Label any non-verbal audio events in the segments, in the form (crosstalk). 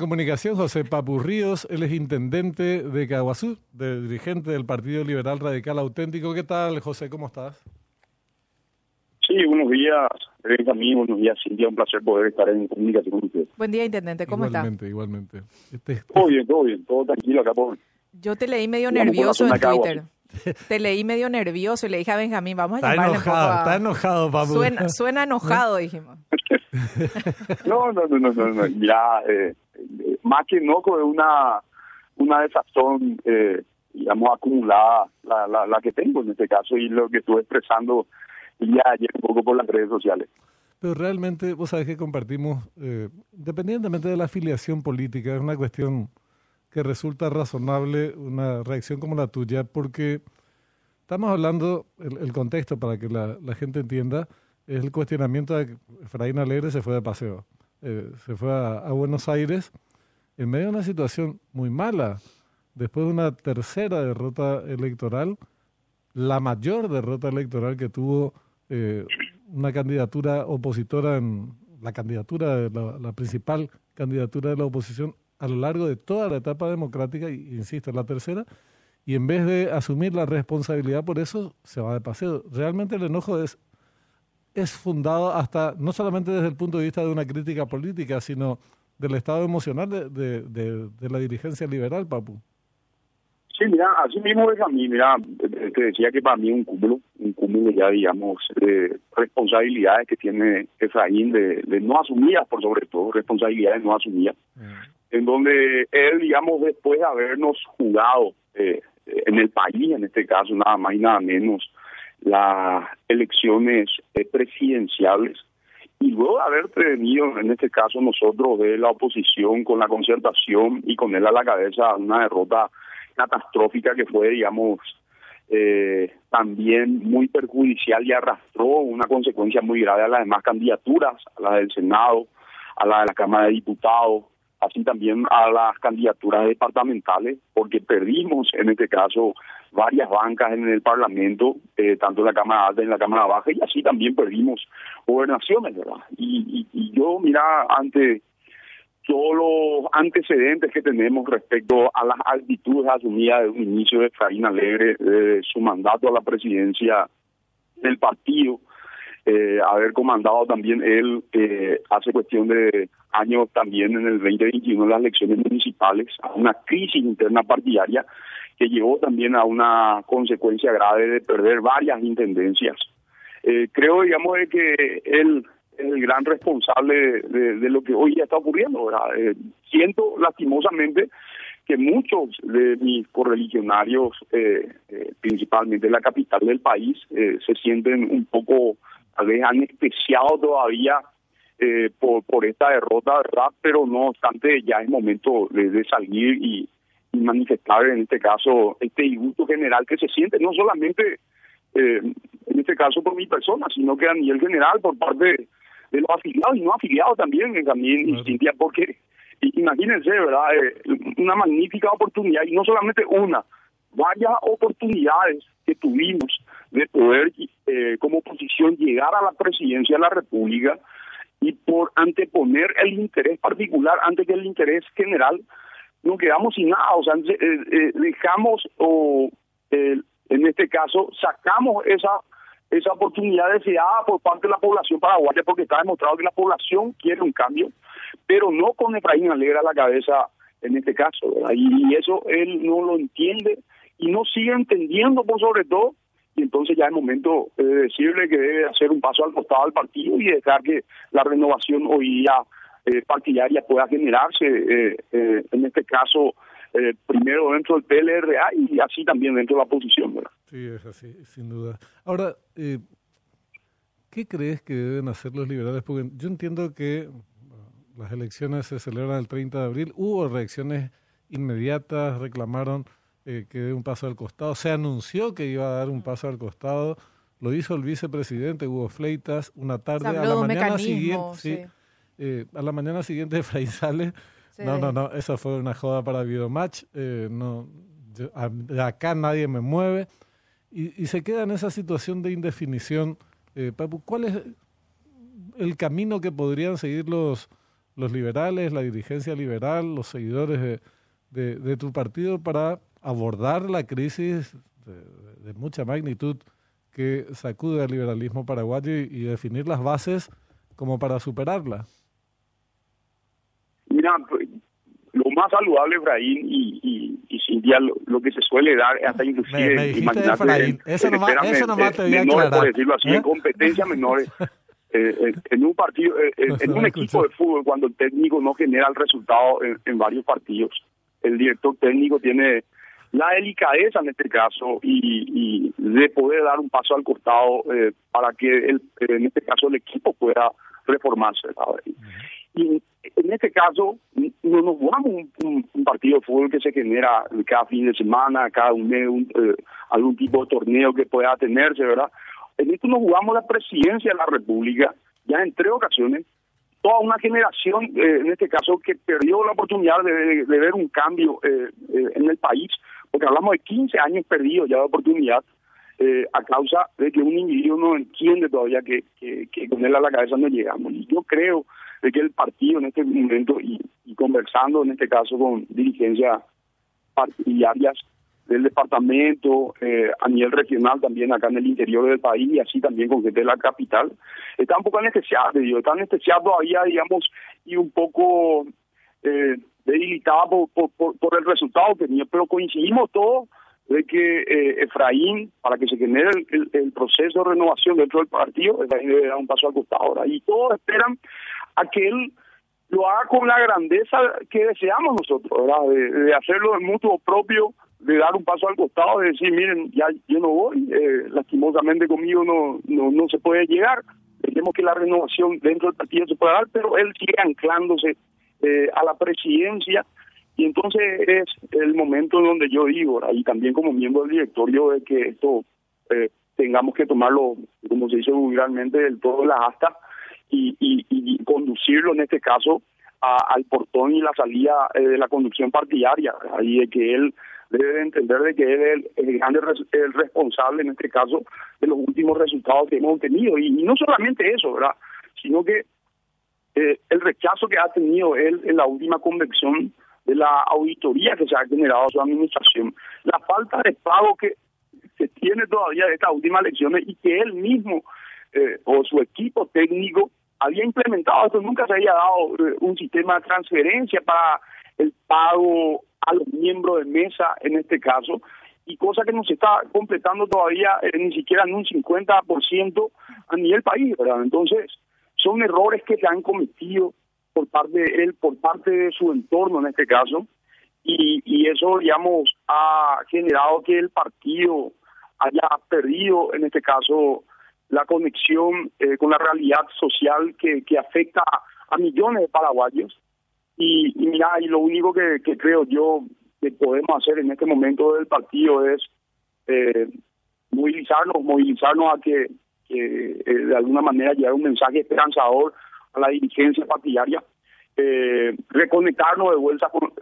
Comunicación, José Papurríos, él es intendente de Caguazú, de, dirigente del Partido Liberal Radical Auténtico. ¿Qué tal, José? ¿Cómo estás? Sí, buenos días, Benjamín, buenos días, Cintia, un placer poder estar en comunicación con ustedes. Buen día, intendente, ¿cómo igualmente, está? Igualmente, igualmente. Este, todo bien, todo bien, todo tranquilo acá por... Yo te leí medio nervioso en Twitter. Te leí medio nervioso y le dije a Benjamín, vamos a está llamarle enojado, un poco Está enojado, Papu. Suena, suena enojado, (laughs) dijimos. no, no, no, no, no, no. Ya, eh, más que no con una, una desazón, eh, digamos, acumulada, la, la, la que tengo en este caso y lo que estuve expresando ya ayer un poco por las redes sociales. Pero realmente, vos sabés que compartimos, eh, independientemente de la afiliación política, es una cuestión que resulta razonable una reacción como la tuya, porque estamos hablando, el, contexto para que la, gente entienda, es el cuestionamiento de que Efraín Alegre se fue de paseo, eh, se fue a, Buenos Aires en medio de una situación muy mala, después de una tercera derrota electoral, la mayor derrota electoral que tuvo eh, una candidatura opositora en la candidatura de la, principal candidatura de la oposición a lo largo de toda la etapa democrática, y, insisto, la tercera, y en vez de asumir la responsabilidad por eso, se va de paseo. Realmente el enojo es, es fundado hasta, no solamente desde el punto de vista de una crítica política, sino del estado emocional de, de, la dirigencia liberal, Papu. Sí, mira, así mismo es a mí, mira, te decía que para mí un cúmulo, un cúmulo ya, digamos, de responsabilidades que tiene Efraín, de, de no asumidas, por sobre todo, responsabilidades no asumidas. Mm en donde él, digamos, después de habernos jugado eh, en el país, en este caso, nada más y nada menos, las elecciones eh, presidenciales, y luego de haber tenido, en este caso, nosotros de la oposición con la concertación y con él a la cabeza una derrota catastrófica que fue, digamos, eh, también muy perjudicial y arrastró una consecuencia muy grave a las demás candidaturas, a la del Senado, a la de la Cámara de Diputados, así también a las candidaturas departamentales, porque perdimos en este caso varias bancas en el Parlamento, eh, tanto en la Cámara Alta y en la Cámara Baja, y así también perdimos gobernaciones, ¿verdad? Y, yo, mira, ante todos los antecedentes que tenemos respecto a las actitudes asumidas de un inicio de Efraín Alegre, de su mandato a la presidencia del partido, eh, haber comandado también él eh, hace cuestión de años también en el 2021 las elecciones municipales a una crisis interna partidaria que llevó también a una consecuencia grave de perder varias intendencias. Eh, creo, digamos, de que él es el gran responsable de, lo que hoy ya está ocurriendo. ¿verdad? siento lastimosamente que muchos de mis correligionarios, principalmente en la capital del país, se sienten un poco tal vez anestesiado todavía eh, por, por esta derrota, ¿verdad? Pero no obstante, ya es momento de, salir y, manifestar en este caso este disgusto general que se siente, no solamente eh, en este caso por mi persona, sino que a nivel general por parte de, los afiliados y no afiliados también, eh, también claro. porque imagínense, ¿verdad? una magnífica oportunidad y no solamente una, varias oportunidades que tuvimos de poder eh, como oposición llegar a la presidencia de la República y por anteponer el interés particular antes que el interés general, nos quedamos sin nada, o sea, eh, eh, dejamos o en este caso sacamos esa esa oportunidad deseada por parte de la población paraguaya porque está demostrado que la población quiere un cambio, pero no con Efraín Alegre a la cabeza en este caso, y eso él no lo entiende y no sigue entendiendo por sobre todo y entonces ya es momento de decirle que debe hacer un paso al costado del partido y dejar que la renovación hoy día eh, partidaria pueda generarse, eh, eh, en este caso, primero dentro del PLRA y así también dentro de la oposición. Sí, es así, sin duda. Ahora, ¿qué crees que deben hacer los liberales? Porque yo entiendo que las elecciones se celebran el 30 de abril, hubo reacciones inmediatas, reclamaron eh, que dé un paso al costado. Se anunció que iba a dar un paso al costado. Lo hizo el vicepresidente Hugo Fleitas una tarde a la mañana siguiente. Eh, a la mañana siguiente de sale. No, no, no, esa fue una joda para Videomatch. Eh, no, de acá nadie me mueve. Y, y, se queda en esa situación de indefinición. Eh, Papu, ¿cuál es el camino que podrían seguir los, los liberales, la dirigencia liberal, los seguidores de, de, tu partido para abordar la crisis de, mucha magnitud que sacude al liberalismo paraguayo y, definir las bases como para superarla? Mira, lo más saludable, Efraín, y, y, y Cintia, lo, que se suele dar, hasta inclusive... Me, dijiste Efraín, eso nomás, eso nomás te voy a aclarar. por decirlo así, en ¿Eh? competencias menores. (laughs) Eh, en un partido, eh, en un equipo de fútbol, cuando el técnico no genera el resultado en, varios partidos, el director técnico tiene la delicadeza en este caso y, de poder dar un paso al costado para que el, en este caso el equipo pueda reformarse. Y en este caso, no nos jugamos un, partido de fútbol que se genera cada fin de semana, cada un mes, algún tipo de torneo que pueda tenerse, ¿verdad? En esto nos jugamos la presidencia de la República, ya en tres ocasiones, toda una generación, eh, en este caso, que perdió la oportunidad de, ver un cambio eh, eh, en el país, porque hablamos de 15 años perdidos ya de oportunidad, a causa de que un individuo no entiende todavía que, que, con él a la cabeza no llegamos. Y yo creo de que el partido en este momento, y, y conversando en este caso con dirigencias partidarias, del departamento, eh, a nivel regional también acá en el interior del país y así también con gente de la capital, está un poco anestesiada, digo, está anestesiada todavía, digamos, y un poco eh, debilitada por, el resultado que tenía, pero coincidimos todos de que eh, Efraín, para que se genere el, proceso de renovación dentro del partido, Efraín debe dar un paso al costado ahora, y todos esperan a que él lo haga con la grandeza que deseamos nosotros. De, de hacerlo en mutuo propio de dar un paso al costado, de decir, miren, ya yo no voy, eh, lastimosamente conmigo no, no, no se puede llegar, tenemos que la renovación dentro del partido se puede dar, pero él sigue anclándose eh, a la presidencia y entonces es el momento en donde yo digo, y también como miembro del directorio, de que esto eh, tengamos que tomarlo, como se dice vulgarmente, del todo la asta y, y, y conducirlo en este caso al portón y la salida de la conducción partidaria, ahí de que él debe entender de que él es el, grande el responsable en este caso de los últimos resultados que hemos tenido y, no solamente eso verdad sino que eh, el rechazo que ha tenido él en la última convención de la auditoría que se ha generado a su administración la falta de pago que se tiene todavía de estas últimas elecciones y que él mismo eh, o su equipo técnico había implementado esto nunca se había dado eh, un sistema de transferencia para el pago a los miembros de mesa en este caso, y cosa que no se está completando todavía eh, ni siquiera en un 50% a nivel país, ¿verdad? Entonces, son errores que se han cometido por parte de él, por parte de su entorno en este caso, y, y eso, digamos, ha generado que el partido haya perdido, en este caso, la conexión eh, con la realidad social que, que afecta a millones de paraguayos. Y, mira, y lo único que, creo yo que podemos hacer en este momento del partido es eh, movilizarnos, movilizarnos a que, eh, de alguna manera llevar un mensaje esperanzador a la dirigencia partidaria, eh, reconectarnos de vuelta con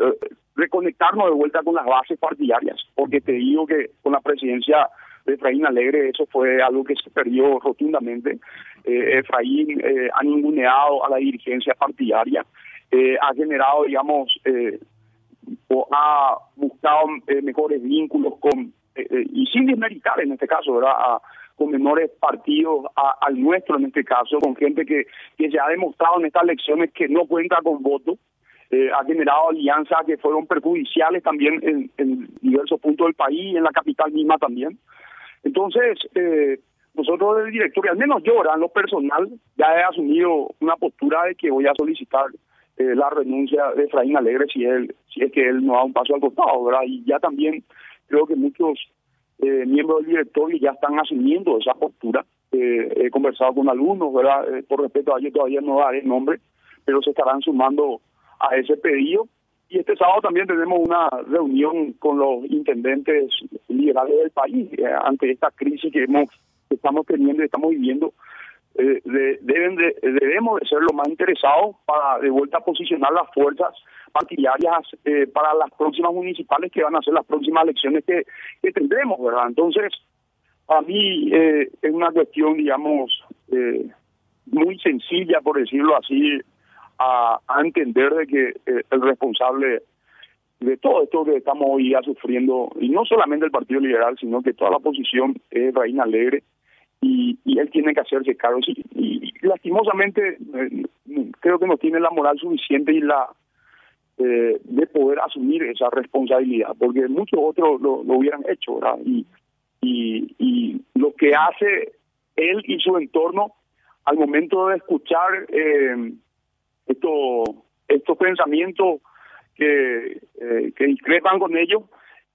reconectarnos de vuelta con las bases partidarias, porque te digo que con la presidencia de Efraín Alegre eso fue algo que se perdió rotundamente. Efraín ha ninguneado a la dirigencia partidaria eh, ha generado, digamos, eh, o ha buscado eh, mejores vínculos con, y sin desmeritar en este caso, ¿verdad? Con menores partidos al nuestro en este caso, con gente que, que se ha demostrado en estas elecciones que no cuenta con voto. ha generado alianzas que fueron perjudiciales también en, en, diversos puntos del país, en la capital misma también. Entonces, eh, nosotros del directorio, al menos yo, en lo personal, ya he asumido una postura de que voy a solicitar eh, la renuncia de Efraín Alegre si él si es que él no da un paso al costado, ¿verdad? Y ya también creo que muchos eh, miembros del directorio ya están asumiendo esa postura. Eh, he conversado con algunos, ¿verdad? por respeto a ellos todavía no daré nombre, pero se estarán sumando a ese pedido. Y este sábado también tenemos una reunión con los intendentes liberales del país ante esta crisis que hemos que estamos teniendo y estamos viviendo eh, deben de, debemos de ser lo más interesados para de vuelta a posicionar las fuerzas partidarias eh, para las próximas municipales que van a ser las próximas elecciones que, que tendremos, ¿verdad? Entonces, para mí eh, es una cuestión, digamos, muy sencilla, por decirlo así, a, entender de que eh, el responsable de todo esto que estamos hoy ya sufriendo, y no solamente el Partido Liberal, sino que toda la oposición es Reina Alegre, y, y él tiene que hacerse cargo. Y, lastimosamente eh, creo que no tiene la moral suficiente y la eh, de poder asumir esa responsabilidad, porque muchos otros lo, hubieran hecho. Y, y, y lo que hace él y su entorno al momento de escuchar eh, estos estos pensamientos que, eh, que discrepan con ellos,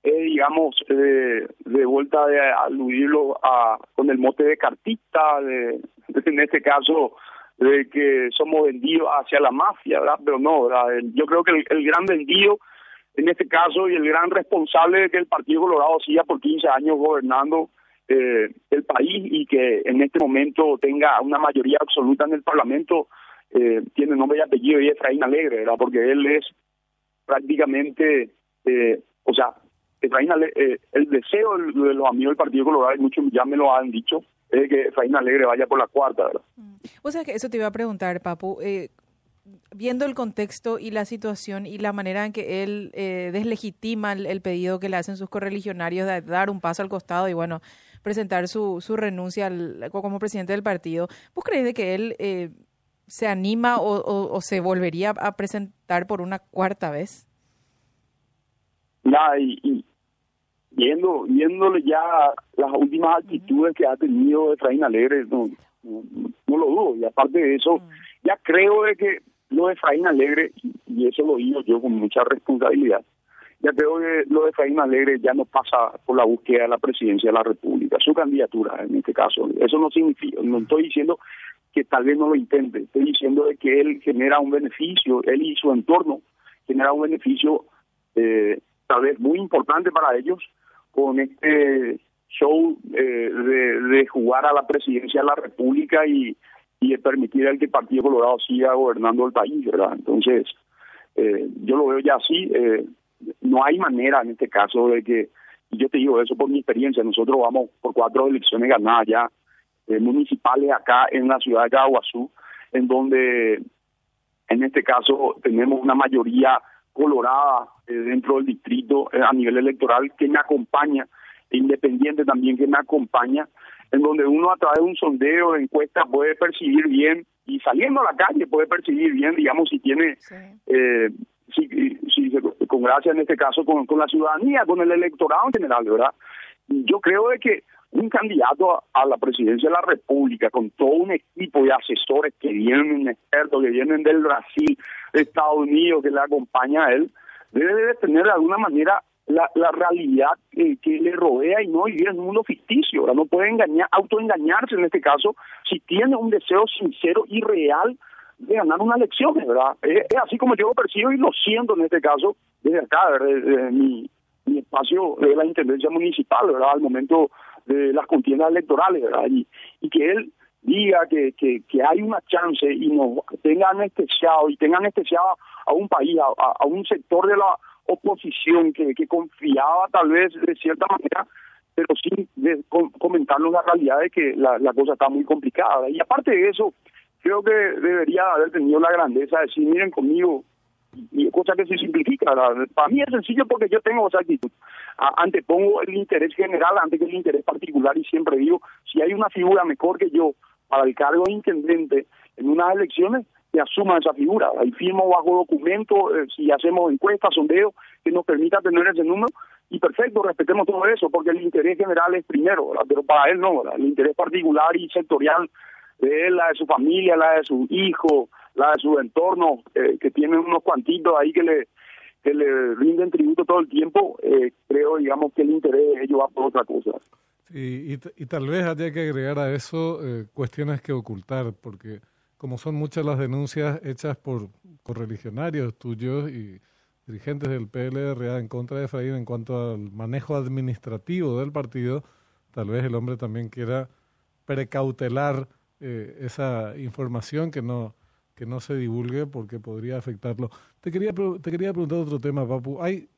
eh, digamos, de vuelta de aludirlo a, con el mote de cartista, de, en este caso, de que somos vendidos hacia la mafia, ¿verdad? Pero no, yo creo que el, gran vendido en este caso y el gran responsable que el Partido Colorado siga por 15 años gobernando eh, el país y que en este momento tenga una mayoría absoluta en el Parlamento, eh, tiene nombre y apellido y Efraín Alegre, ¿verdad? Porque él es prácticamente, eh, o sea, Efraín eh, el deseo de los amigos del Partido Colorado, y muchos ya me lo han dicho, es que Efraín Alegre vaya por la cuarta, ¿verdad? Mm. O sea, que eso te iba a preguntar, Papu. Eh, viendo el contexto y la situación y la manera en que él eh, deslegitima el, pedido que le hacen sus correligionarios de dar un paso al costado y, bueno, presentar su, su renuncia como presidente del partido, ¿vos crees de que él eh, se anima o, se volvería a presentar por una cuarta vez? Nada, y, viendo viéndole ya las últimas actitudes que ha tenido Efraín Alegre, no, no, lo dudo. Y aparte de eso, ya creo de que lo de Efraín Alegre, y eso lo digo yo con mucha responsabilidad, ya creo que lo de Efraín Alegre ya no pasa por la búsqueda de la presidencia de la República, su candidatura en este caso. Eso no significa, no estoy diciendo que tal vez no lo intente, estoy diciendo de que él genera un beneficio, él y su entorno genera un beneficio eh, tal vez muy importante para ellos, con este show eh, de, de, jugar a la presidencia de la República y, y permitir al que el Partido Colorado siga gobernando el país, ¿verdad? Entonces, eh, yo lo veo ya así. Eh, no hay manera en este caso de que, y yo te digo eso por mi experiencia, nosotros vamos por cuatro elecciones ganadas ya municipales acá en la ciudad de Caguazú, en donde en este caso tenemos una mayoría colorada eh, dentro del distrito eh, a nivel electoral que me acompaña, independiente también que me acompaña, en donde uno a través de un sondeo de encuesta puede percibir bien y saliendo a la calle puede percibir bien, digamos, si tiene, eh, si, si, con gracia en este caso con, con la ciudadanía, con el electorado en general, ¿verdad? Yo creo de que un candidato a, la presidencia de la República con todo un equipo de asesores que vienen expertos, que vienen del Brasil, de Estados Unidos, que le acompaña a él, debe de tener de alguna manera la, la realidad que le rodea y no vivir en un mundo ficticio. No puede engañar, autoengañarse en este caso si tiene un deseo sincero y real de ganar una elección, ¿verdad? Es, así como yo lo percibo y lo siento en este caso desde acá, desde, mi, mi espacio de la Intendencia Municipal, ¿verdad? Al momento de las contiendas electorales, ¿verdad? Y, que él diga que, que, hay una chance y nos tenga anestesiado y tenga anestesiado a un país, a, a un sector de la oposición que, que confiaba tal vez de cierta manera, pero sin de, comentarnos la realidad de que la, la cosa está muy complicada. Y aparte de eso, creo que debería haber tenido la grandeza de decir, miren conmigo, cosa que se simplifica. Para mí es sencillo porque yo tengo esa actitud. Antepongo el interés general antes que el interés particular y siempre digo, si hay una figura mejor que yo para el cargo de intendente en unas elecciones, que asuma esa figura. Ahí firmo bajo documento, eh, si hacemos encuestas, sondeos, que nos permita tener ese número, y perfecto, respetemos todo eso, porque el interés general es primero, pero para él no, el interés particular y sectorial de él, la de su familia, la de su hijo, la de su entorno, eh, que tiene unos cuantitos ahí que le que le rinden tributo todo el tiempo, eh, creo, digamos, que el interés de ellos va por otra cosa. y, y, tal vez haya que agregar a eso eh, cuestiones que ocultar, porque como son muchas las denuncias hechas por correligionarios tuyos y dirigentes del PLRA en contra de Efraín en cuanto al manejo administrativo del partido, tal vez el hombre también quiera precautelar esa información que no que no se divulgue porque podría afectarlo. Te quería, te quería preguntar otro tema, Papu. Hay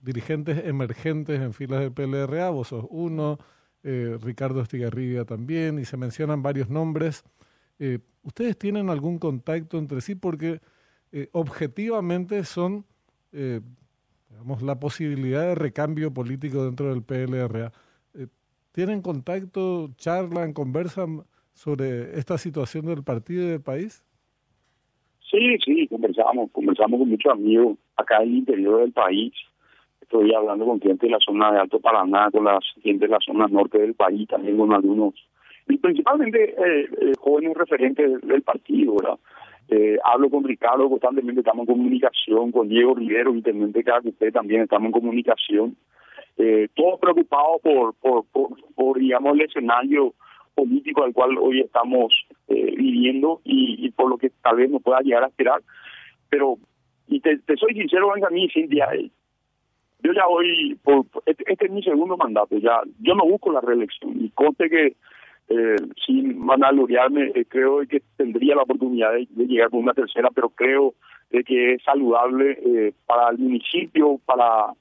dirigentes emergentes en filas del PLRA, vos sos uno, eh, Ricardo Estigarribia también, y se mencionan varios nombres. Eh, ¿Ustedes tienen algún contacto entre sí? Porque eh, objetivamente son, eh, digamos, la posibilidad de recambio político dentro del PLRA. ¿Tienen contacto, charlan, conversan sobre esta situación del partido y del país? Sí, sí, conversamos, conversamos con muchos amigos acá en el interior del país. Estoy hablando con gente de la zona de Alto Paraná, con la gente de la zona norte del país, también con algunos, y principalmente eh, eh, jóvenes referentes del partido, ¿verdad? Eh, hablo con Ricardo constantemente, estamos en comunicación, con Diego Rivero, intendente que usted también estamos en comunicación. Eh, todos preocupados por, por, por, por, digamos, el escenario político al cual hoy estamos eh, viviendo y, y, por lo que tal vez no pueda llegar a esperar. Pero, y te, soy sincero, Benjamín, Cintia, eh, yo ya hoy, por, este, este, es mi segundo mandato, ya yo no busco la reelección y conte que eh, sin vanagloriarme, eh, creo que tendría la oportunidad de, llegar con una tercera, pero creo de que es saludable eh, para el municipio, para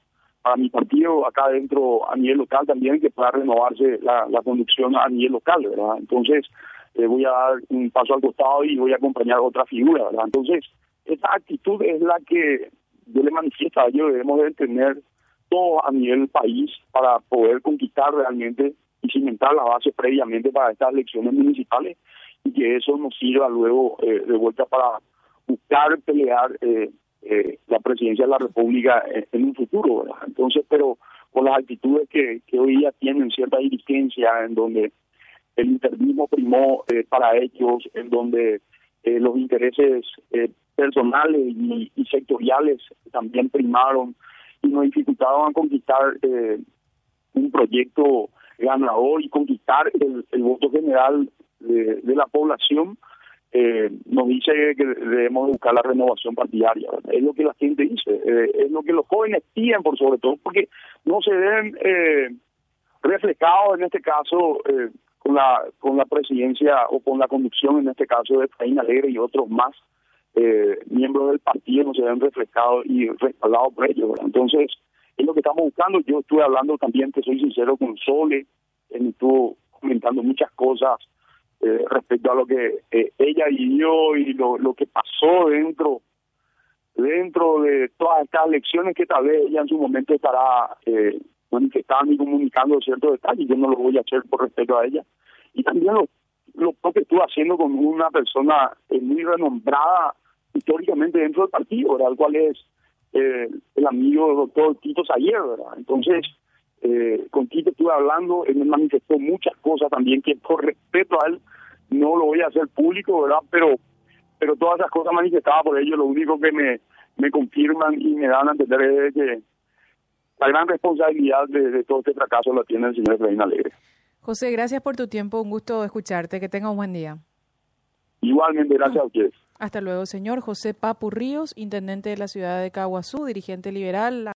para mi partido acá adentro a nivel local también que pueda renovarse la, conducción a nivel local, ¿verdad? Entonces eh, voy a dar un paso al costado y voy a acompañar a otra figura, ¿verdad? Entonces esa actitud es la que yo le manifiesto a ellos, debemos de tener todo a nivel país para poder conquistar realmente y cimentar la base previamente para estas elecciones municipales y que eso nos sirva luego eh, de vuelta para buscar pelear eh, eh, la presidencia de la República en, en un futuro. Entonces, pero con las actitudes que, hoy día tienen cierta dirigencia, en donde el internismo primó eh, para ellos, en donde eh, los intereses eh, personales y, y, sectoriales también primaron y nos dificultaban conquistar eh, un proyecto ganador y conquistar el, el voto general de la población eh, nos dice que debemos buscar la renovación partidaria. Es lo que la gente dice, eh, es lo que los jóvenes piden por sobre todo, porque no se ven eh, reflejados en este caso eh, con la con la presidencia o con la conducción en este caso de Efraín Alegre y otros más eh, miembros del partido no se ven reflejados y respaldados por ellos. Entonces, es lo que estamos buscando. Yo estuve hablando también, te soy sincero, con Sole, estuvo comentando muchas cosas eh, respecto a lo que eh, ella vivió y lo, lo que pasó dentro dentro de todas estas lecciones que tal vez ella en su momento estará eh, manifestando y comunicando ciertos detalles, yo no lo voy a hacer por respeto a ella. Y también lo, lo que estuvo haciendo con una persona eh, muy renombrada históricamente dentro del partido, ¿verdad? el cual es eh, el amigo del doctor Tito Sayer, ¿verdad? Entonces, eh, con Tito estuve hablando, él me manifestó muchas cosas también que por respeto a él no lo voy a hacer público, ¿verdad? Pero pero todas esas cosas manifestadas por ellos, lo único que me, me confirman y me dan a entender es que la gran responsabilidad de, de todo este fracaso la tiene el señor Efraín Alegre. José, gracias por tu tiempo, un gusto escucharte, que tenga un buen día. Igualmente, gracias a ustedes. Hasta luego, señor José Papu Ríos, intendente de la ciudad de Caguazú, dirigente liberal.